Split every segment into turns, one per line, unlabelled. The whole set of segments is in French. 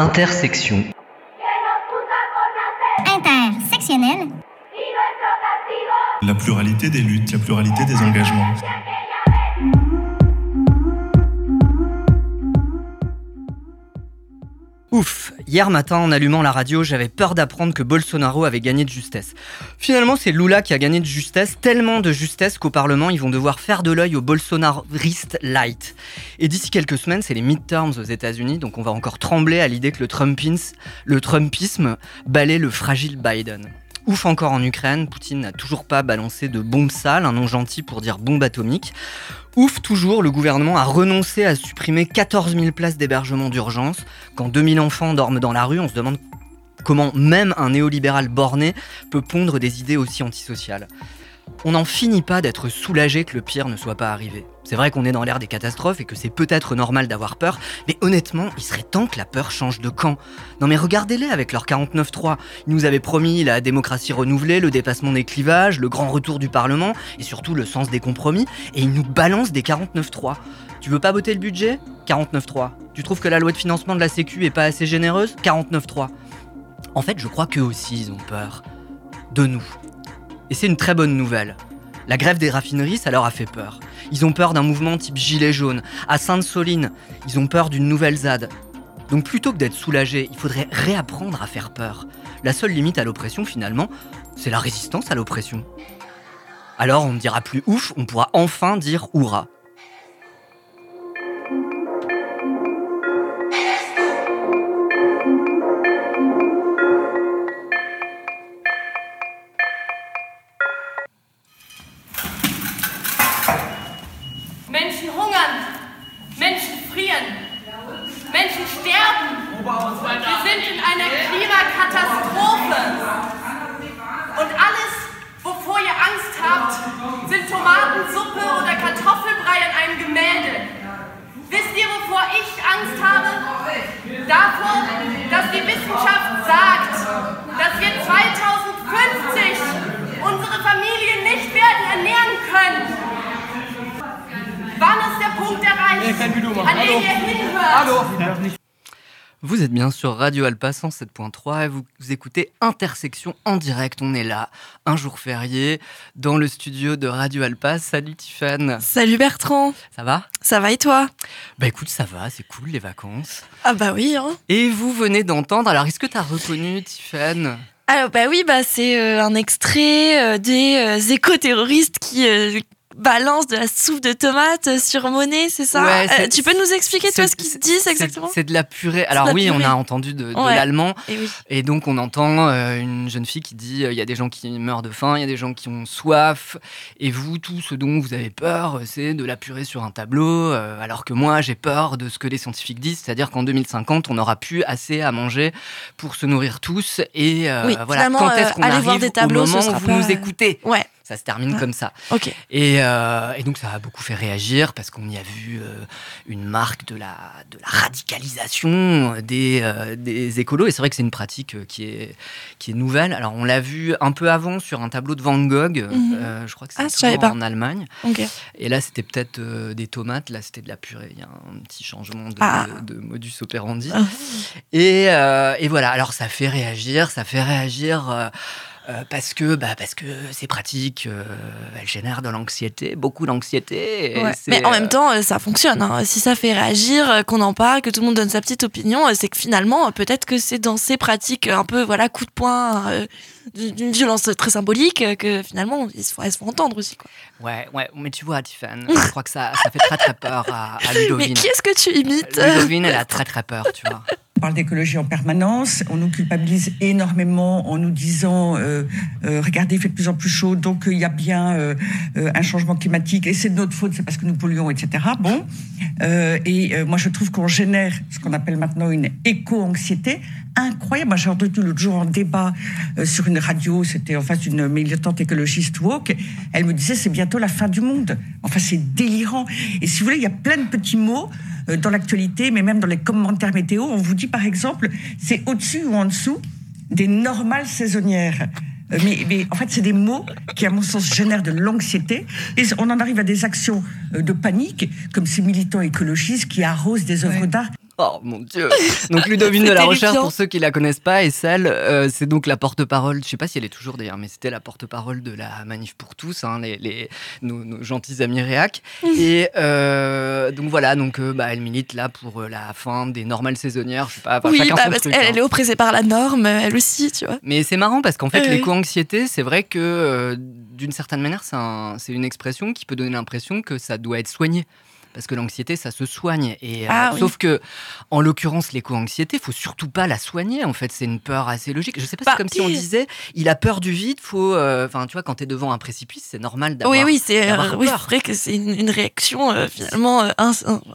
Intersection.
Intersectionnel.
La pluralité des luttes, la pluralité des engagements.
Ouf, hier matin en allumant la radio, j'avais peur d'apprendre que Bolsonaro avait gagné de justesse. Finalement, c'est Lula qui a gagné de justesse, tellement de justesse qu'au Parlement, ils vont devoir faire de l'œil au bolsonariste light. Et d'ici quelques semaines, c'est les midterms aux États-Unis, donc on va encore trembler à l'idée que le, le Trumpisme balaie le fragile Biden. Ouf encore en Ukraine, Poutine n'a toujours pas balancé de bombe sale, un nom gentil pour dire bombe atomique. Ouf toujours, le gouvernement a renoncé à supprimer 14 000 places d'hébergement d'urgence. Quand 2000 enfants dorment dans la rue, on se demande comment même un néolibéral borné peut pondre des idées aussi antisociales on n'en finit pas d'être soulagé que le pire ne soit pas arrivé. C'est vrai qu'on est dans l'ère des catastrophes et que c'est peut-être normal d'avoir peur, mais honnêtement, il serait temps que la peur change de camp. Non mais regardez-les avec leur 49-3. Ils nous avaient promis la démocratie renouvelée, le dépassement des clivages, le grand retour du Parlement et surtout le sens des compromis, et ils nous balancent des 49-3. Tu veux pas voter le budget? 49-3. Tu trouves que la loi de financement de la Sécu est pas assez généreuse? 49-3. En fait, je crois qu'eux aussi, ils ont peur. De nous. Et c'est une très bonne nouvelle. La grève des raffineries, ça leur a fait peur. Ils ont peur d'un mouvement type gilet jaune. À Sainte-Soline, ils ont peur d'une nouvelle ZAD. Donc plutôt que d'être soulagés, il faudrait réapprendre à faire peur. La seule limite à l'oppression, finalement, c'est la résistance à l'oppression. Alors on ne dira plus ouf, on pourra enfin dire hurrah. Radio Alpa 107.3 et vous, écoutez Intersection en direct. On est là, un jour férié, dans le studio de Radio Alpa. Salut Tiffane.
Salut Bertrand.
Ça va?
Ça va et toi?
Bah écoute, ça va, c'est cool les vacances.
Ah bah oui. Hein.
Et vous venez d'entendre, alors est-ce que tu as reconnu Tiffane?
Alors bah oui, bah c'est euh, un extrait euh, des euh, éco-terroristes qui balance de la soupe de tomate sur Monet, c'est ça euh, Tu peux nous expliquer toi ce qu'ils disent exactement
C'est de la purée. Alors oui, on a entendu de, l'allemand. Et, donc on entend euh, une jeune fille qui dit euh, il y a des gens qui meurent de faim, il y a des gens qui ont soif. Et vous tout ce dont vous avez peur, c'est de la purée sur un tableau alors que moi j'ai peur de ce que les scientifiques disent, c'est-à-dire qu'en 2050 on n'aura plus assez à manger pour se nourrir tous. Et voilà. quand est-ce qu'on arrive voir des tableaux, au moment où vous nous écoutez?
Ouais.
Ça se termine comme ça.
Ok.
Et, euh, et, donc ça a beaucoup fait réagir parce qu'on y a vu euh, une marque de la, de la radicalisation des, euh, des écolos. Et c'est vrai que c'est une pratique qui est, qui est nouvelle. Alors on l'a vu un peu avant sur un tableau de Van Gogh. Mhm. je crois que c'était ah, en Allemagne. Et là c'était peut-être des tomates. Là c'était de la purée. Il y a un petit changement de, ah. de, modus operandi. Ah. et, et, voilà. Alors ça fait réagir. Ça fait réagir euh, parce que bah, parce que c'est pratique, euh, elle génère de l'anxiété, beaucoup d'anxiété.
Mais en même temps, euh, ça fonctionne. Hein. Si ça fait réagir, qu'on en parle, que tout le monde donne sa petite opinion, c'est que finalement, peut-être que c'est dans ces pratiques un peu voilà coup de poing, d'une violence très symbolique, que finalement, elles se font entendre aussi. Quoi.
Ouais, ouais, mais tu vois, Tiffany, je crois que ça, ça fait très très peur à, à Ludovine.
Mais qui est-ce que tu imites?
Ludovine, elle a très très peur, tu vois.
On parle d'écologie en permanence, on nous culpabilise énormément en nous disant euh, euh, regardez, il fait de plus en plus chaud, donc euh, il y a bien un changement climatique et c'est de notre faute, c'est parce que nous polluons, etc. Bon, et moi je trouve qu'on génère ce qu'on appelle maintenant une éco-anxiété incroyable. Moi j'ai entendu l'autre jour en débat sur une radio, c'était en face d'une militante écologiste woke, elle me disait c'est bientôt la fin du monde. Enfin c'est délirant. Et si vous voulez, il y a plein de petits mots euh, dans l'actualité, mais même dans les commentaires météo, on vous dit par exemple, c'est au-dessus ou en dessous des normales saisonnières. Euh, mais, mais, en fait, c'est des mots qui, à mon sens, génèrent de l'anxiété. Et on en arrive à des actions euh, de panique, comme ces militants écologistes qui arrosent des œuvres d'art
Oh mon dieu. Donc Ludovine de la Recherche, pour ceux qui la connaissent pas, et celle, euh, c'est donc la porte-parole. Je sais pas si elle est toujours d'ailleurs, mais c'était la porte-parole de la manif pour tous, hein, les, les nos, gentils amis réac. Et euh, donc voilà, donc euh, bah, elle milite là pour la fin des normales saisonnières. Je sais pas.
Oui,
chacun
bah,
son
parce
truc, hein.
elle est oppressée par la norme, elle aussi, tu vois.
Mais c'est marrant parce qu'en fait, l'éco-anxiété, c'est vrai que euh, d'une certaine manière, c'est un- c'est une expression qui peut donner l'impression que ça doit être soigné. Parce que l'anxiété, ça se soigne. Et, euh,
Ah oui.
Sauf que, en l'occurrence, l'éco-anxiété, faut surtout pas la soigner. En fait, c'est une peur assez logique. Je sais pas,
Bah,
c'est comme si on disait, il a peur du vide. Faut, euh, enfin, tu vois, quand t'es devant un précipice, c'est normal d'avoir.
Oui, oui, c'est euh, oui,
peur.
c'est vrai que c'est une, une réaction euh, finalement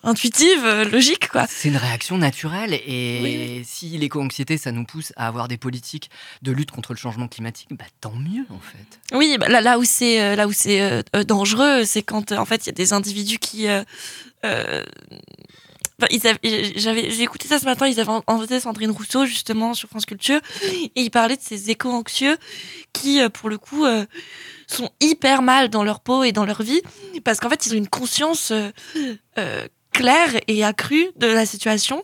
intuitive, logique, quoi.
C'est une réaction naturelle et
Oui,
si l'éco-anxiété, ça nous pousse à avoir des politiques de lutte contre le changement climatique, bah tant mieux en fait.
Oui, bah, là, là où c'est là où c'est dangereux, c'est quand en fait il y a des individus qui enfin, j'avais j'ai écouté ça ce matin, ils avaient invité Sandrine Rousseau justement sur France Culture et ils parlaient de ces éco-anxieux qui euh, pour le coup euh, sont hyper mal dans leur peau et dans leur vie parce qu'en fait ils ont une conscience euh, euh, claire et accrue de la situation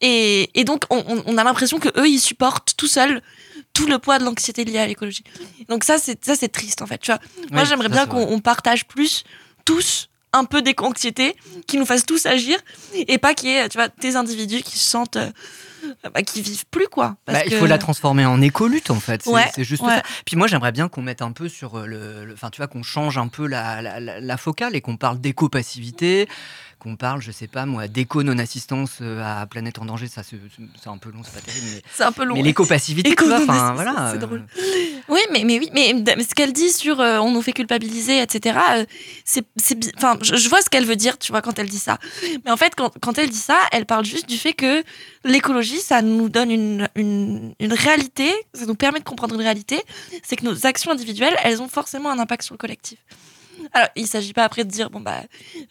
et, et donc on, a l'impression que eux ils supportent tout seuls tout le poids de l'anxiété liée à l'écologie. Donc ça c'est ça c'est triste en fait, tu vois. Moi
Oui,
j'aimerais bien qu'on partage plus tous un peu d'éco-anxiété, qui nous fasse tous agir et pas qu'il y ait tu vois des individus qui se sentent euh, bah, qui vivent plus quoi. Parce
Bah, il faut la transformer en éco-lutte en fait. C'est
Ouais,
juste
ouais.
ça. Puis moi j'aimerais bien qu'on mette un peu sur euh, le. le- Enfin, tu vois, qu'on change un peu la, la, la- la focale et qu'on parle d'éco-passivité, qu'on parle, je sais pas moi, d'éco-non-assistance euh, à Planète en danger. Ça, c'est un peu long, c'est pas terrible. Mais,
c'est un peu long.
mais tu vois, enfin voilà.
c'est
euh,
drôle. Oui, mais, mais oui, mais ce qu'elle dit sur euh, on nous fait culpabiliser, etc. euh, c'est, enfin, je, je vois ce qu'elle veut dire, tu vois, quand elle dit ça. Mais en fait, quand, quand elle dit ça, elle parle juste du fait que l'écologie, ça nous donne une, une, une réalité, ça nous permet de comprendre une réalité, c'est que nos actions individuelles, elles ont forcément un impact sur le collectif. Alors, il s'agit pas après de dire, bon, bah,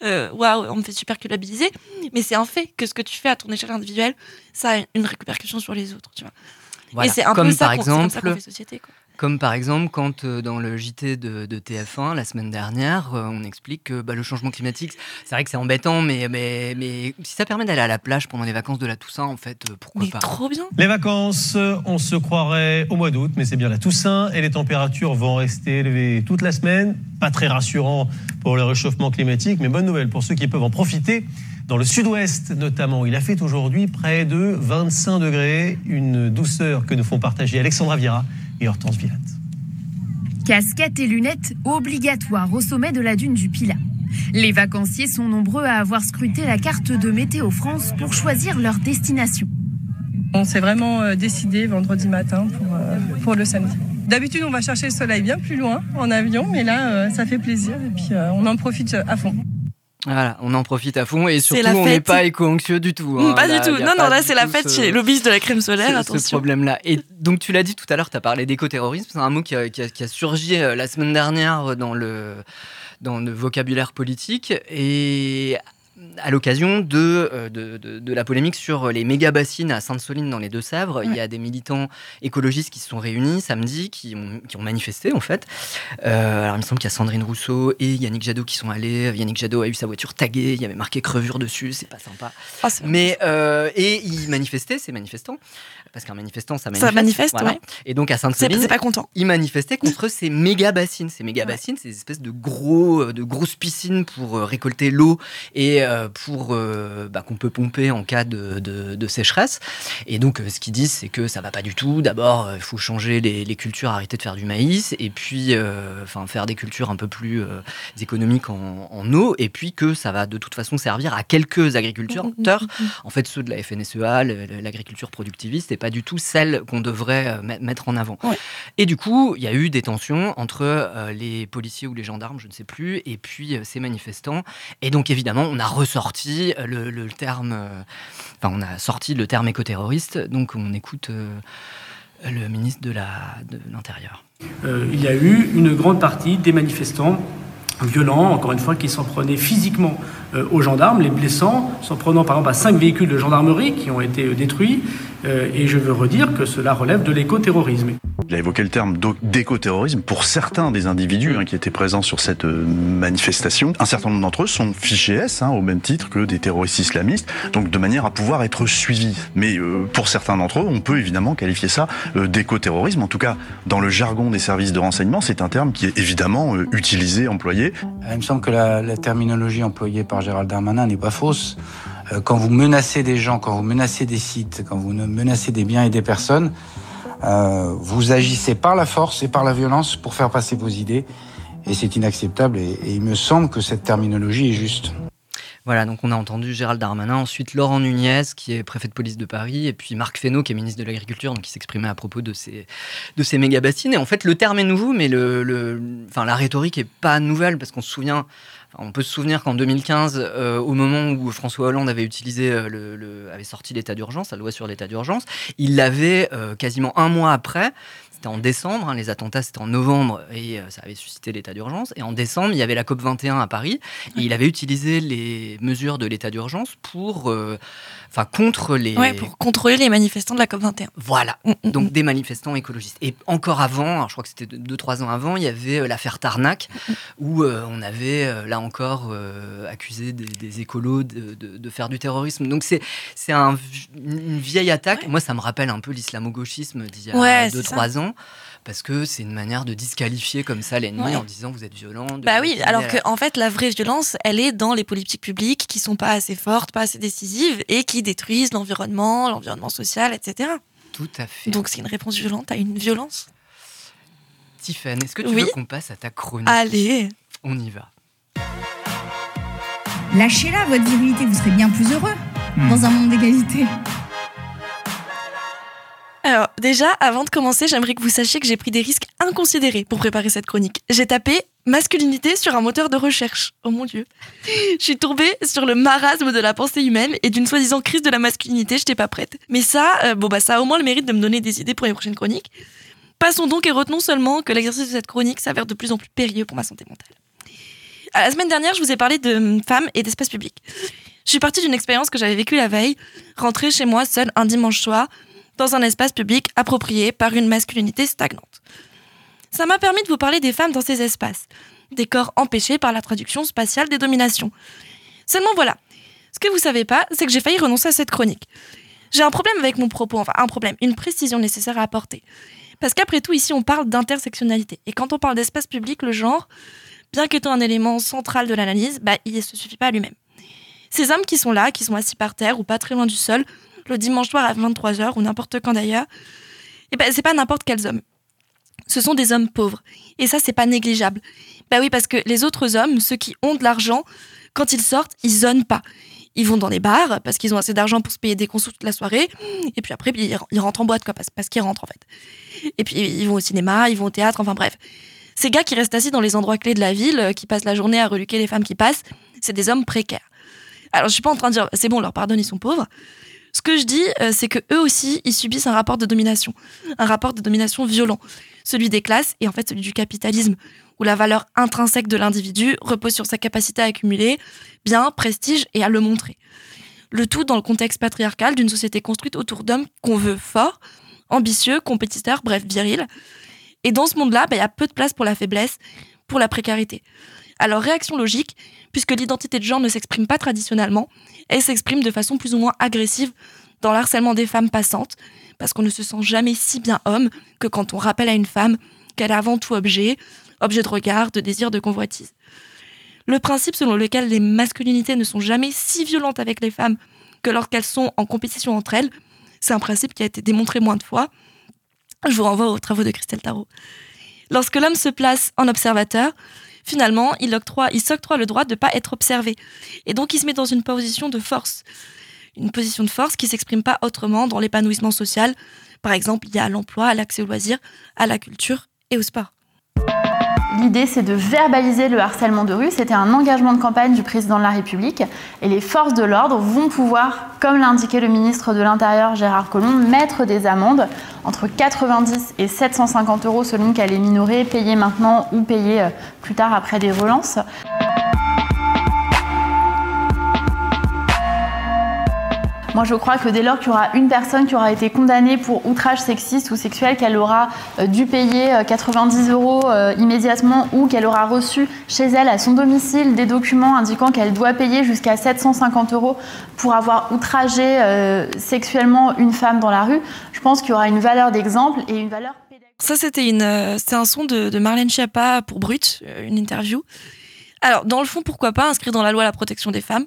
euh, waouh, on me fait super culpabiliser, mais c'est un fait que ce que tu fais à ton échelle individuelle, ça a une répercussion sur les autres, tu vois.
voilà.
Et c'est un
Comme
peu ça
par
ça
exemple,
fait société, quoi.
Comme par exemple, quand euh, dans le JT de, de TF1 la semaine dernière, euh, on explique que bah, le changement climatique, c'est vrai que c'est embêtant, mais, mais, mais si ça permet d'aller à la plage pendant les vacances de la Toussaint, en fait, euh, pourquoi
Mais
pas?
trop bien.
Les vacances, on se croirait au mois d'août, mais c'est bien la Toussaint et les températures vont rester élevées toute la semaine. Pas très rassurant pour le réchauffement climatique, mais bonne nouvelle pour ceux qui peuvent en profiter. Dans le sud-ouest notamment, il a fait aujourd'hui près de 25 degrés, une douceur que nous font partager Alexandra Viera et Hortense Villatte.
Casquettes et lunettes obligatoires au sommet de la dune du Pilat. Les vacanciers sont nombreux à avoir scruté la carte de Météo France pour choisir leur destination.
On s'est vraiment euh, décidé vendredi matin pour, euh, pour le samedi. D'habitude, on va chercher le soleil bien plus loin en avion, mais là, euh, ça fait plaisir et puis on en profite à fond.
Voilà, on en profite à fond et surtout on n'est pas éco-anxieux du tout. hein.
pas
Là,
du tout. Non,
pas
non, là, c'est la fête
ce-
chez les lobbyistes de la crème solaire.
ce- ce
attention.
problème-là. Et donc tu l'as dit tout à l'heure, tu as parlé d'écoterrorisme, c'est un mot qui a, qui a- qui a surgi euh, la semaine dernière dans le, dans le vocabulaire politique et à l'occasion de, euh, de, de- de la polémique sur les méga bassines à Sainte-Soline dans les Deux-Sèvres, il y a des militants écologistes qui se sont réunis samedi, qui ont, qui ont manifesté en fait. Euh, alors il me semble qu'il y a Sandrine Rousseau et Yannick Jadot qui sont allés. Yannick Jadot a eu sa voiture taguée, il y avait marqué crevure dessus, c'est pas sympa.
Ah,
Mais euh, et ils manifestaient, ces manifestants, parce qu'un manifestant ça manifeste.
Ça manifeste,
voilà.
ouais.
Et donc à Sainte-Soline,
pas content.
ils manifestaient contre ces méga bassines. Ces méga bassines, c'est des espèces de gros, de grosses piscines pour récolter l'eau et pour euh, bah, qu'on peut pomper en cas de, de- de sécheresse. Et donc, euh, ce qu'ils disent, c'est que ça va pas du tout. D'abord, euh, il faut changer les, les cultures, arrêter de faire du maïs, et puis, euh, enfin, faire des cultures un peu plus euh, économiques en, en eau, et puis que ça va de toute façon servir à quelques agriculteurs, en fait, ceux de la FNSEA, l'agriculture productiviste, et pas du tout celle qu'on devrait euh, met- mettre en avant.
Ouais.
Et du coup, il y a eu des tensions entre euh, les policiers ou les gendarmes, je ne sais plus, et puis euh, ces manifestants. Et donc, évidemment, on a ressorti euh, le, terme, euh, enfin, on a sorti le terme écoterroriste. Donc, on écoute euh, le ministre de la- de l'Intérieur.
Euh, il y a eu une grande partie des manifestants violents, encore une fois, qui s'en prenaient physiquement euh, aux gendarmes, les blessant, s'en prenant par exemple à cinq véhicules de gendarmerie qui ont été euh, détruits. Euh, et je veux redire que cela relève de l'écoterrorisme.
Il a évoqué le terme d'écoterrorisme pour certains des individus hein, qui étaient présents sur cette manifestation. Un certain nombre d'entre eux sont fichés S, hein, au même titre que des terroristes islamistes, donc de manière à pouvoir être suivis. Mais pour certains d'entre eux, on peut évidemment qualifier ça d'écoterrorisme. En tout cas, dans le jargon des services de renseignement, c'est un terme qui est évidemment utilisé, employé.
Il me semble que la, terminologie employée par Gérald Darmanin n'est pas fausse. Quand vous menacez des gens, quand vous menacez des sites, quand vous menacez des biens et des personnes, euh, vous agissez par la force et par la violence pour faire passer vos idées. Et c'est inacceptable. Et, il me semble que cette terminologie est juste.
Voilà, donc on a entendu Gérald Darmanin, ensuite Laurent Nunez, qui est préfet de police de Paris, et puis Marc Fesneau, qui est ministre de l'Agriculture, donc qui s'exprimait à propos de ces, de méga-bassines. Et en fait, le terme est nouveau, mais le, le enfin, la rhétorique est pas nouvelle, parce qu'on se souvient on peut se souvenir qu'en 2015, euh, au moment où François Hollande avait utilisé euh, avait sorti l'état d'urgence, la loi sur l'état d'urgence, il l'avait euh, quasiment un mois après c'était en décembre, hein, les attentats c'était en novembre et ça avait suscité l'état d'urgence. Et en décembre, il y avait la COP 21 à Paris et il avait utilisé les mesures de l'état d'urgence pour enfin contre les.
Ouais, pour contrôler les manifestants de la COP21.
Voilà, mm, mm, donc mm. des manifestants écologistes. Et encore avant, je crois que c'était 2-3 ans avant, il y avait euh, l'affaire Tarnac, où euh, on avait euh, là encore accusé des, écolos de, faire du terrorisme. Donc c'est un, une vieille attaque. Moi, ça me rappelle un peu l'islamo-gauchisme d'il y a 2-3 ans parce que c'est une manière de disqualifier comme ça l'ennemi en disant vous êtes violent.
Bah oui, alors qu'en en fait la vraie violence, elle est dans les politiques publiques qui sont pas assez fortes, pas assez décisives et qui détruisent l'environnement, l'environnement social, etc.
Tout à fait.
Donc c'est une réponse violente à une violence?
Tiffany, est-ce que tu veux qu'on passe à ta chronique?
Allez,
on y va.
Lâchez-la votre virilité, vous serez bien plus heureux hmm. dans un monde d'égalité.
Alors, déjà, avant de commencer, j'aimerais que vous sachiez que j'ai pris des risques inconsidérés pour préparer cette chronique. J'ai tapé masculinité sur un moteur de recherche. Oh mon dieu. Je suis tombée sur le marasme de la pensée humaine et d'une soi-disant crise de la masculinité, j'étais pas prête. Mais ça, euh, bon bah ça a au moins le mérite de me donner des idées pour les prochaines chroniques. Passons donc et retenons seulement que l'exercice de cette chronique s'avère de plus en plus périlleux pour ma santé mentale. La semaine dernière, je vous ai parlé de femmes et d'espace public. Je suis partie d'une expérience que j'avais vécue la veille, rentrée chez moi seule un dimanche soir, dans un espace public approprié par une masculinité stagnante. Ça m'a permis de vous parler des femmes dans ces espaces, des corps empêchés par la traduction spatiale des dominations. Seulement voilà, ce que vous savez pas, c'est que j'ai failli renoncer à cette chronique. J'ai un problème avec mon propos, enfin un problème, une précision nécessaire à apporter. Parce qu'après tout, ici, on parle d'intersectionnalité. Et quand on parle d'espace public, le genre, bien qu'étant un élément central de l'analyse, bah, il ne se suffit pas à lui-même. Ces hommes qui sont là, qui sont assis par terre ou pas très loin du sol, le dimanche soir à 23h ou n'importe quand d'ailleurs, et eh ben c'est pas n'importe quels hommes. Ce sont des hommes pauvres. Et ça, c'est pas négligeable. Bah oui, parce que les autres hommes, ceux qui ont de l'argent, quand ils sortent, ils zonnent pas. Ils vont dans les bars parce qu'ils ont assez d'argent pour se payer des consos toute la soirée. Et puis après, ils rentrent en boîte, quoi, parce, qu'ils rentrent en fait. Et puis ils vont au cinéma, ils vont au théâtre, enfin bref. Ces gars qui restent assis dans les endroits clés de la ville, qui passent la journée à reluquer les femmes qui passent, c'est des hommes précaires. Alors je suis pas en train de dire, c'est bon, leur pardonne, ils sont pauvres. Ce que je dis, euh, c'est que eux aussi, ils subissent un rapport de domination, un rapport de domination violent, celui des classes et en fait celui du capitalisme, où la valeur intrinsèque de l'individu repose sur sa capacité à accumuler bien, prestige et à le montrer. Le tout dans le contexte patriarcal d'une société construite autour d'hommes qu'on veut forts, ambitieux, compétiteurs, bref, virils. Et dans ce monde-là, bah, il y a peu de place pour la faiblesse, pour la précarité. Alors, réaction logique, puisque l'identité de genre ne s'exprime pas traditionnellement, elle s'exprime de façon plus ou moins agressive dans l'harcèlement des femmes passantes, parce qu'on ne se sent jamais si bien homme que quand on rappelle à une femme qu'elle est avant tout objet, objet de regard, de désir, de convoitise. Le principe selon lequel les masculinités ne sont jamais si violentes avec les femmes que lorsqu'elles sont en compétition entre elles, c'est un principe qui a été démontré moins de fois. Je vous renvoie aux travaux de Christelle Tarot. Lorsque l'homme se place en observateur, finalement, il, octroie, il s'octroie le droit de ne pas être observé. Et donc, il se met dans une position de force. Une position de force qui s'exprime pas autrement dans l'épanouissement social. Par exemple, il y a l'emploi, l'accès aux loisirs, à la culture et au sport.
L'idée, c'est de verbaliser le harcèlement de rue. C'était un engagement de campagne du président de la République. Et les forces de l'ordre vont pouvoir, comme l'indiquait le ministre de l'Intérieur Gérard Collomb, mettre des amendes entre 90 et 750 euros selon qu'elle est minorée, payée maintenant ou payée euh, plus tard après des relances. Moi, je crois que dès lors qu'il y aura une personne qui aura été condamnée pour outrage sexiste ou sexuel, qu'elle aura euh, dû payer 90 euros immédiatement ou qu'elle aura reçu chez elle, à son domicile, des documents indiquant qu'elle doit payer jusqu'à 750 euros pour avoir outragé sexuellement une femme dans la rue, je pense qu'il y aura une valeur d'exemple et une valeur
ça, c'était euh, un son de, Marlène Schiappa pour Brut, euh, une interview. Alors, dans le fond, pourquoi pas inscrire dans la loi la protection des femmes?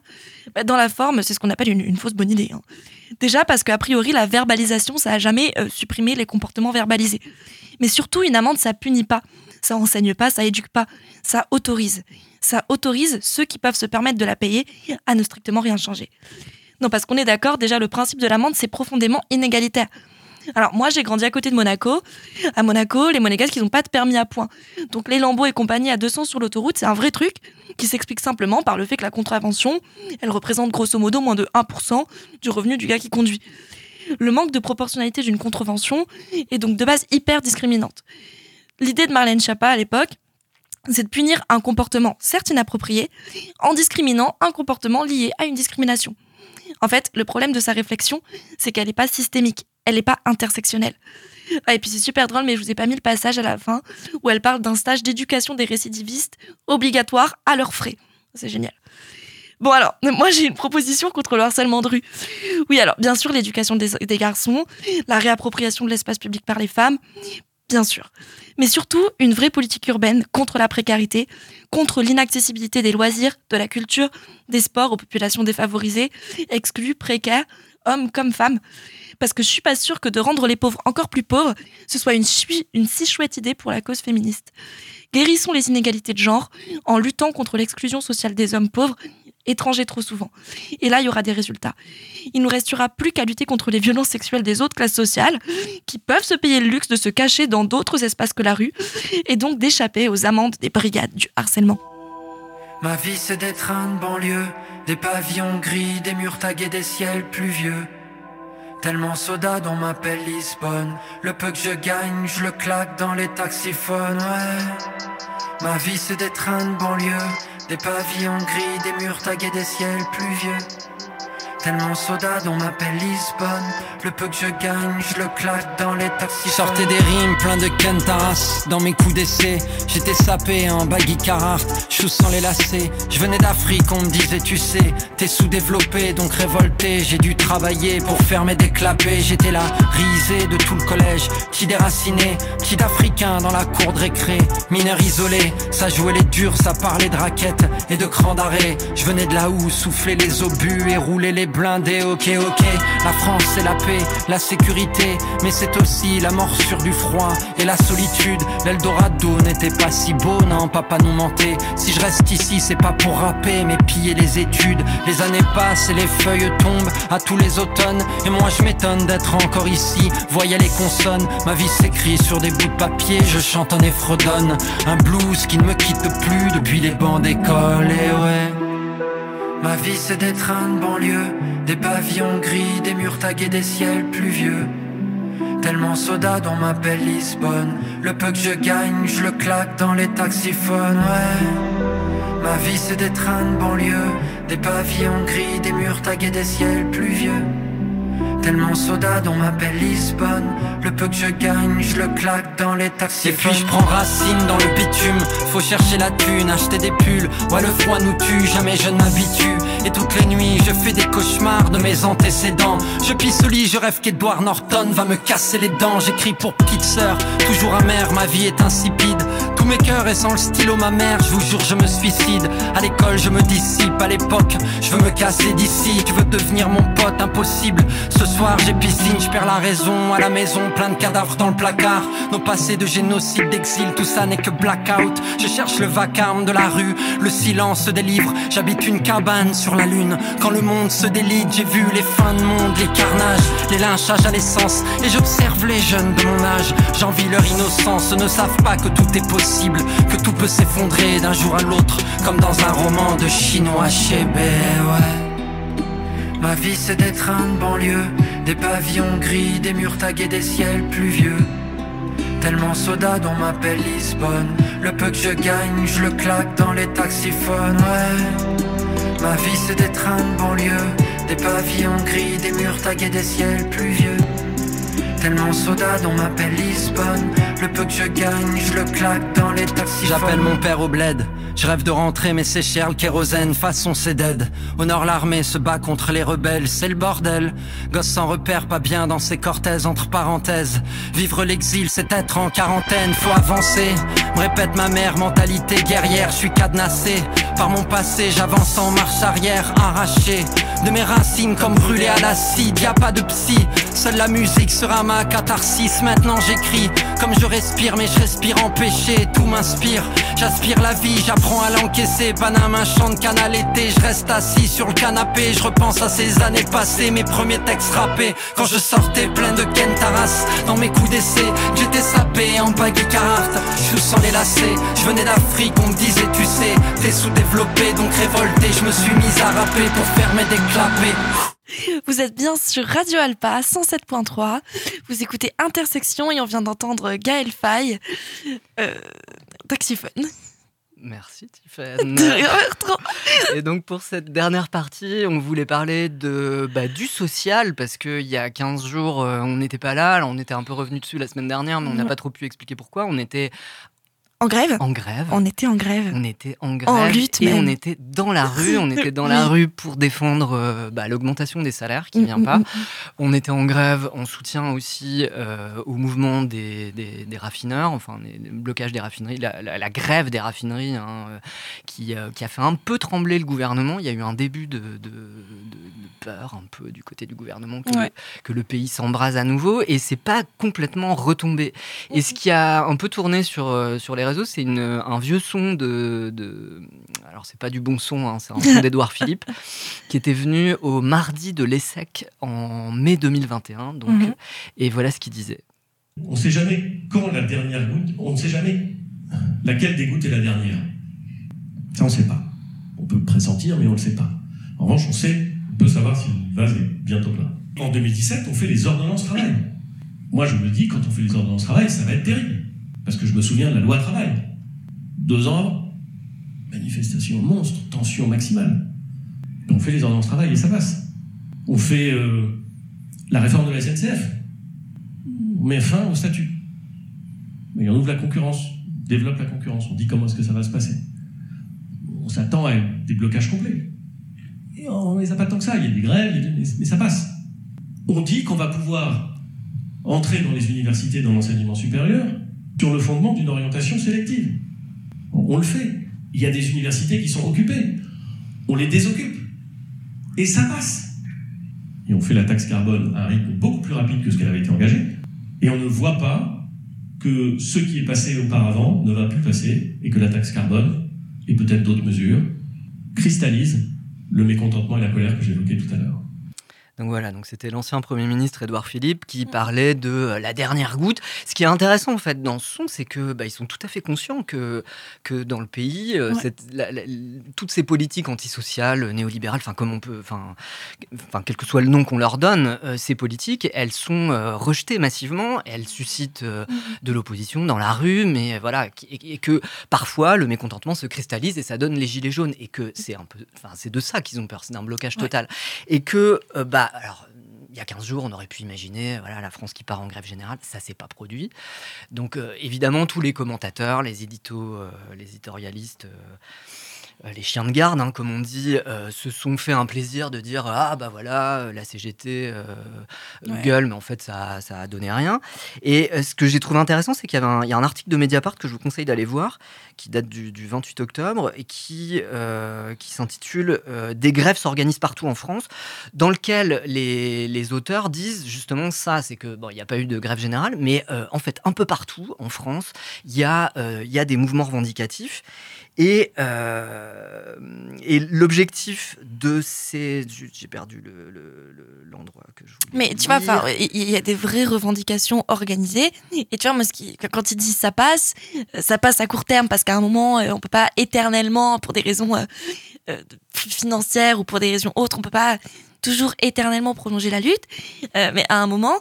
Bah, Dans la forme, c'est ce qu'on appelle une, fausse bonne idée. Hein. Déjà parce qu'a priori, la verbalisation, ça a jamais euh, supprimé les comportements verbalisés. Mais surtout, une amende, ça punit pas, ça enseigne pas, ça éduque pas, ça autorise. Ça autorise ceux qui peuvent se permettre de la payer à ne strictement rien changer. Non, parce qu'on est d'accord, déjà, le principe de l'amende, c'est profondément inégalitaire. Alors moi j'ai grandi à côté de Monaco. À Monaco, les monégasques ils n'ont pas de permis à points. Donc les lambeaux et compagnie à 200 sur l'autoroute, c'est un vrai truc qui s'explique simplement par le fait que la contravention, elle représente grosso modo moins de 1% du revenu du gars qui conduit. Le manque de proportionnalité d'une contravention est donc de base hyper discriminante. L'idée de Marlène Schiappa à l'époque, c'est de punir un comportement certes inapproprié en discriminant un comportement lié à une discrimination. En fait, le problème de sa réflexion, c'est qu'elle n'est pas systémique elle n'est pas intersectionnelle. et puis c'est super drôle, mais je vous ai pas mis le passage à la fin où elle parle d'un stage d'éducation des récidivistes obligatoire à leurs frais. C'est génial. Bon alors, moi j'ai une proposition contre le harcèlement de rue. Oui alors, bien sûr l'éducation des, garçons, la réappropriation de l'espace public par les femmes, bien sûr. Mais surtout une vraie politique urbaine contre la précarité, contre l'inaccessibilité des loisirs, de la culture, des sports aux populations défavorisées, exclues, précaires, hommes comme femmes parce que je suis pas sûre que de rendre les pauvres encore plus pauvres, ce soit une, si chouette idée pour la cause féministe. Guérissons les inégalités de genre en luttant contre l'exclusion sociale des hommes pauvres, étrangers trop souvent. Et là, il y aura des résultats. Il nous restera plus qu'à lutter contre les violences sexuelles des autres classes sociales, qui peuvent se payer le luxe de se cacher dans d'autres espaces que la rue, et donc d'échapper aux amendes des brigades du harcèlement.
Ma vie, c'est des trains de banlieue, des pavillons gris, des murs tagués, des ciels pluvieux. Tellement soda on m'appelle Lisbonne. Le peu que je gagne, je le claque dans les taxiphones, ouais. Ma vie c'est des trains de banlieue Des pavillons gris, des murs tagués, des ciels pluvieux Tellement soda on m'appelle Lisbonne. Le peu que je gagne, je le claque dans les taxis. Sortez des rimes plein de Kentaras Dans mes coups d'essai J'étais sapé en baggy Carhartt. Chou sans les lacets. Je venais d'Afrique, on me disait tu sais T'es sous-développé donc révolté. J'ai dû travailler pour faire mes déclapés. J'étais là, risé de tout le collège. Qui déraciné, qui d'Africain dans la cour de récré. Mineur isolé, ça jouait les durs Ça parlait de raquettes et de crans d'arrêt. Je venais de là où souffler les obus et rouler les blindé, ok, ok. La France, c'est la paix, la sécurité, mais c'est aussi la morsure du froid et la solitude. L'Eldorado n'était pas si beau, non, papa nous mentait. Si je reste ici, c'est pas pour rapper, mais piller les études. Les années passent et les feuilles tombent à tous les automnes. Et moi, je m'étonne d'être encore ici. Voyez les consonnes, ma vie s'écrit sur des bouts de papier. Je chante en effredonne, un blues qui ne me quitte plus depuis les bancs d'école, et ouais. Ma vie c'est des trains de banlieue, des pavillons gris, des murs tagués, des ciels pluvieux. Tellement soda on m'appelle Lisbonne. Le peu que je gagne, je le claque dans les taxiphones, ouais. Ma vie c'est des trains de banlieue, des pavillons gris, des murs tagués, des ciels pluvieux. Tellement soda on m'appelle Lisbonne Le peu que je gagne, je le claque dans les taxis. Et puis je prends racine dans le bitume. Faut chercher la thune, acheter des pulls. Ouais le froid nous tue, jamais je ne m'habitue. Et toutes les nuits je fais des cauchemars de mes antécédents. Je pisse au lit, je rêve qu'Edward Norton va me casser les dents. J'écris pour petite sœur, toujours amère, ma vie est insipide Tous mes cœurs et sans le stylo ma mère, je vous jure je me suicide À l'école je me dissipe, à l'époque je veux me casser d'ici Tu veux devenir mon pote, impossible soir j'ai piscine, je perds la raison à la maison, plein de cadavres dans le placard. Nos passés de génocide, d'exil, tout ça n'est que blackout. Je cherche le vacarme de la rue, le silence des livres. J'habite une cabane sur la lune. Quand le monde se délite, j'ai vu les fins de monde, les carnages, les lynchages à l'essence. Et j'observe les jeunes de mon âge. J'envie leur innocence, ne savent pas que tout est possible, que tout peut s'effondrer d'un jour à l'autre, comme dans un roman de chinois chez ouais. Ma vie c'est des trains de banlieue, des pavillons gris, des murs tagués, des ciels pluvieux. Tellement soda on m'appelle Lisbonne. Le peu que je gagne, je le claque dans les taxiphones, ouais. Ma vie c'est des trains de banlieue,
Des pavillons gris, des murs tagués, des ciels pluvieux. Tellement soda on m'appelle Lisbonne. Le peu que je gagne, je le claque dans les taxis.
J'appelle mon père au bled. Je rêve de rentrer, mais c'est cher le kérosène. Façon, c'est dead. Au l'armée se bat contre les rebelles. C'est le bordel. Gosse sans repère, pas bien dans ses cortèses, entre parenthèses. Vivre l'exil, c'est être en quarantaine. Faut avancer. Me répète ma mère, mentalité guerrière. Je suis cadenassé par mon passé. J'avance en marche arrière, arraché de mes racines comme brûlé à l'acide. Y a pas de psy. Seule la musique sera ma catharsis. Maintenant j'écris comme je respire, mais je respire empêché. Tout m'inspire. J'aspire la vie, j'apprends à l'encaisser. Paname, un chant de canal été. Je reste assis sur le canapé. Je repense à ces années passées, mes premiers textes rappés. Quand je sortais plein de Kentaras dans mes coups d'essai. J'étais sapé en bague cararte. Je sens les lacets. Je venais d'Afrique, on me disait, tu sais, t'es sous-développé, donc révolté. Je me suis mis à rapper pour fermer des clapets.
Vous êtes bien sur Radio Alpa 107.3. Vous écoutez Intersection et on vient d'entendre Gaël Faye. Euh, taxiphone.
Merci Tiffany. Et donc pour cette dernière partie, on voulait parler de, bah, du social parce qu'il y a 15 jours, euh, on n'était pas là. on était un peu revenu dessus la semaine dernière, mais on n'a pas trop pu expliquer pourquoi. On était
en grève?
En grève.
On était en grève.
On était en grève.
En lutte
Et on était dans la rue. On était dans la rue pour défendre euh, bah, l'augmentation des salaires qui ne vient mm, mm, pas. Mm, on était en grève en soutien aussi euh, au mouvement des, des, raffineurs, enfin, le blocage des raffineries, la, grève des raffineries hein, euh, qui, a fait un peu trembler le gouvernement. Il y a eu un début de, de, peur un peu du côté du gouvernement que, que le pays s'embrase à nouveau et c'est pas complètement retombé. Et ce qui a un peu tourné sur, sur les c'est un vieux son de, alors c'est pas du bon son, hein, c'est un son d'Edouard Philippe, qui était venu au mardi de l'ESSEC en mai 2021. Donc, mhm. Et voilà ce qu'il disait.
On ne sait jamais quand la dernière goutte, on ne sait jamais laquelle des gouttes est la dernière. Ça, on ne sait pas. On peut pressentir, mais on ne le sait pas. En revanche, on sait, on peut savoir si le vase est bientôt plein. En 2017, on fait les ordonnances travail. Moi, je me dis, quand on fait les ordonnances travail, ça va être terrible. Parce que je me souviens de la loi travail. Deux ans manifestation monstre, tension maximale. On fait les ordonnances travail et ça passe. On fait euh, la réforme de la SNCF. On met fin au statut. Mais on ouvre la concurrence, développe la concurrence. On dit comment est-ce que ça va se passer. On s'attend à des blocages complets. Et on ne pas tant que ça. Il y a des grèves, mais ça passe. On dit qu'on va pouvoir entrer dans les universités, dans l'enseignement supérieur, sur le fondement d'une orientation sélective. On, le fait. Il y a des universités qui sont occupées. On les désoccupe. Et ça passe. Et on fait la taxe carbone à un rythme beaucoup plus rapide que ce qu'elle avait été engagée. Et on ne voit pas que ce qui est passé auparavant ne va plus passer et que la taxe carbone et peut-être d'autres mesures cristallisent le mécontentement et la colère que j'évoquais tout à l'heure.
Donc voilà, donc c'était l'ancien Premier ministre Édouard Philippe qui parlait de euh, la dernière goutte. Ce qui est intéressant en fait dans ce son, c'est que bah, ils sont tout à fait conscients que, que dans le pays, euh, toutes ces politiques antisociales, néolibérales, enfin comme on peut, enfin, quel que soit le nom qu'on leur donne, euh, ces politiques, elles sont rejetées massivement, elles suscitent mhm. de l'opposition dans la rue, mais voilà, et, que parfois le mécontentement se cristallise et ça donne les gilets jaunes, et que c'est un peu, enfin c'est de ça qu'ils ont peur, c'est d'un blocage total, et que bah, alors, il y a 15 jours, on aurait pu imaginer voilà, la France qui part en grève générale. Ça s'est pas produit. Donc, euh, évidemment, tous les commentateurs, les éditos, euh, les éditorialistes. Euh, les chiens de garde, hein, comme on dit, euh, se sont fait un plaisir de dire ah bah voilà euh, la CGT gueule, mais en fait ça ça a donné rien. Et ce que j'ai trouvé intéressant, c'est qu'il y, a un article de Mediapart que je vous conseille d'aller voir, qui date du, 28 octobre et qui qui s'intitule Des grèves s'organisent partout en France, dans lequel les, les auteurs disent justement ça, c'est que bon il n'y a pas eu de grève générale, mais en fait un peu partout en France il y a il y a des mouvements revendicatifs et, euh, et l'objectif de ces. J'ai perdu l'endroit le, que je voulais.
Mais tu vois, il y a des vraies revendications organisées. Et tu vois, moi, ce qui, quand ils disent ça passe, ça passe à court terme parce qu'à un moment, euh, on peut pas éternellement, pour des raisons euh, financières ou pour des raisons autres, on peut pas toujours éternellement prolonger la lutte. mais à un moment,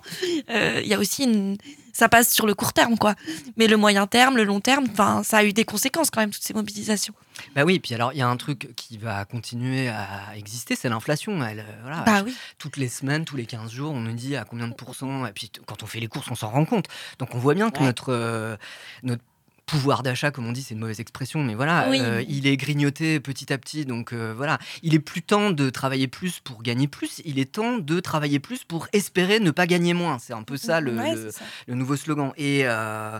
il y a aussi une ça passe sur le court terme, quoi. Mais le moyen terme, le long terme, ça a eu des conséquences quand même toutes ces mobilisations.
Bah oui, puis alors il y a un truc qui va continuer à exister, c'est l'inflation. Elle, euh, voilà,
Bah oui.
Toutes les semaines, tous les 15 jours, on nous dit à combien de pourcents. Et puis quand on fait les courses, on s'en rend compte. Donc on voit bien que notre, euh, notre pouvoir d'achat, comme on dit, c'est une mauvaise expression, mais voilà,
Oui.
euh, il est grignoté petit à petit. Donc euh, voilà, il est plus temps de travailler plus pour gagner plus. Il est temps de travailler plus pour espérer ne pas gagner moins. C'est un peu ça le,
Ouais,
le-
c'est ça.
le nouveau slogan. Et, euh,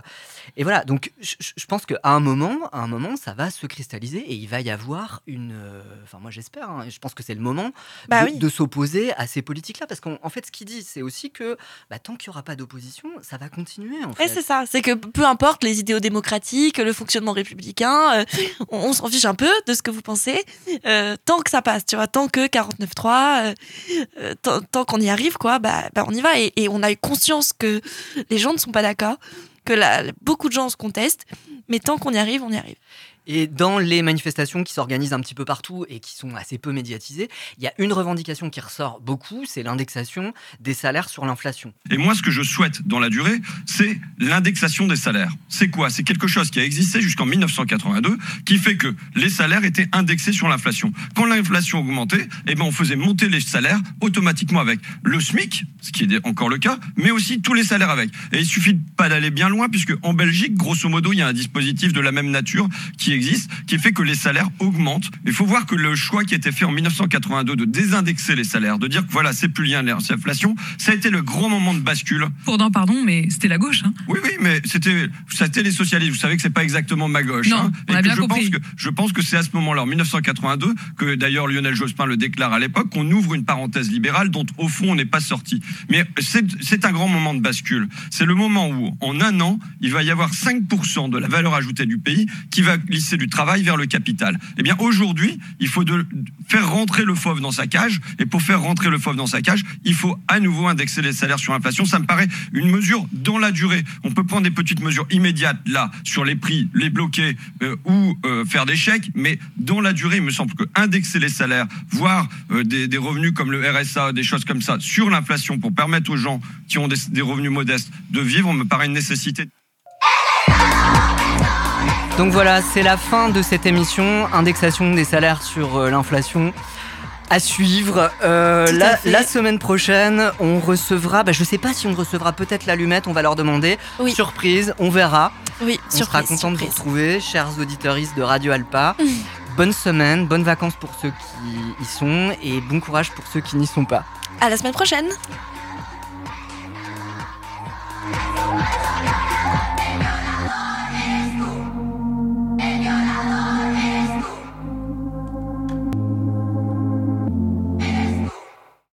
et voilà, donc je, pense qu'à un moment, à un moment, ça va se cristalliser et il va y avoir une. Enfin, moi j'espère, hein, je pense que c'est le moment
Bah
de,
oui.
de s'opposer à ces politiques-là. Parce qu'en en fait, ce qu'il dit, c'est aussi que bah, tant qu'il n'y aura pas d'opposition, ça va continuer. En fait.
c'est ça. C'est que peu importe les idéaux démocratiques, le fonctionnement républicain, euh, on, s'en fiche un peu de ce que vous pensez, euh, tant que ça passe, tu vois, tant que 49.3, euh, euh, tant, qu'on y arrive, quoi, bah, bah, on y va. Et, on a eu conscience que les gens ne sont pas d'accord, que beaucoup de gens se contestent, mais tant qu'on y arrive, on y arrive.
Et dans les manifestations qui s'organisent un petit peu partout et qui sont assez peu médiatisées, il y a une revendication qui ressort beaucoup, c'est l'indexation des salaires sur l'inflation.
Et moi, ce que je souhaite dans la durée, c'est l'indexation des salaires. C'est quoi? C'est quelque chose qui a existé jusqu'en 1982, qui fait que les salaires étaient indexés sur l'inflation. Quand l'inflation augmentait, eh ben, on faisait monter les salaires automatiquement avec le SMIC, ce qui est encore le cas, mais aussi tous les salaires avec. Et il suffit pas d'aller bien loin, puisque en Belgique, grosso modo, il y a un dispositif de la même nature qui existe, qui fait que les salaires augmentent. Il faut voir que le choix qui a été fait en 1982 de désindexer les salaires, de dire que voilà, c'est plus lié à l'inflation, ça a été le grand moment de bascule.
Pourtant, pardon, mais c'était la gauche. Hein.
Oui, oui, mais c'était, c'était les socialistes. Vous savez que c'est pas exactement ma gauche.
Non,
hein.
on a
Et
bien
je
compris.
pense que je pense que c'est à ce moment-là, en 1982, que d'ailleurs Lionel Jospin le déclare à l'époque, qu'on ouvre une parenthèse libérale dont au fond on n'est pas sorti. Mais c'est, c'est un grand moment de bascule. C'est le moment où, en un an, il va y avoir 5% de la valeur ajoutée du pays qui va glisser du travail vers le capital. Eh bien, aujourd'hui, il faut faire rentrer le fauve dans sa cage. Et pour faire rentrer le fauve dans sa cage, il faut à nouveau indexer les salaires sur l'inflation. Ça me paraît une mesure dans la durée. On peut prendre des petites mesures immédiates là sur les prix, les bloquer euh, ou euh, faire des chèques, mais dans la durée, il me semble que indexer les salaires, voire euh, des, revenus comme le RSA, des choses comme ça sur l'inflation pour permettre aux gens qui ont des revenus modestes de vivre, me paraît une nécessité.
Donc voilà, c'est la fin de cette émission. Indexation des salaires sur euh, l'inflation à suivre. Euh, la, semaine prochaine, on recevra, bah, je ne sais pas si on recevra peut-être l'allumette, on va leur demander.
Oui.
Surprise, on verra.
Oui,
on sera content de vous retrouver, chers auditeurs de Radio Alpa. Bonne semaine, bonnes vacances pour ceux qui y sont et bon courage pour ceux qui n'y sont pas.
À la semaine prochaine.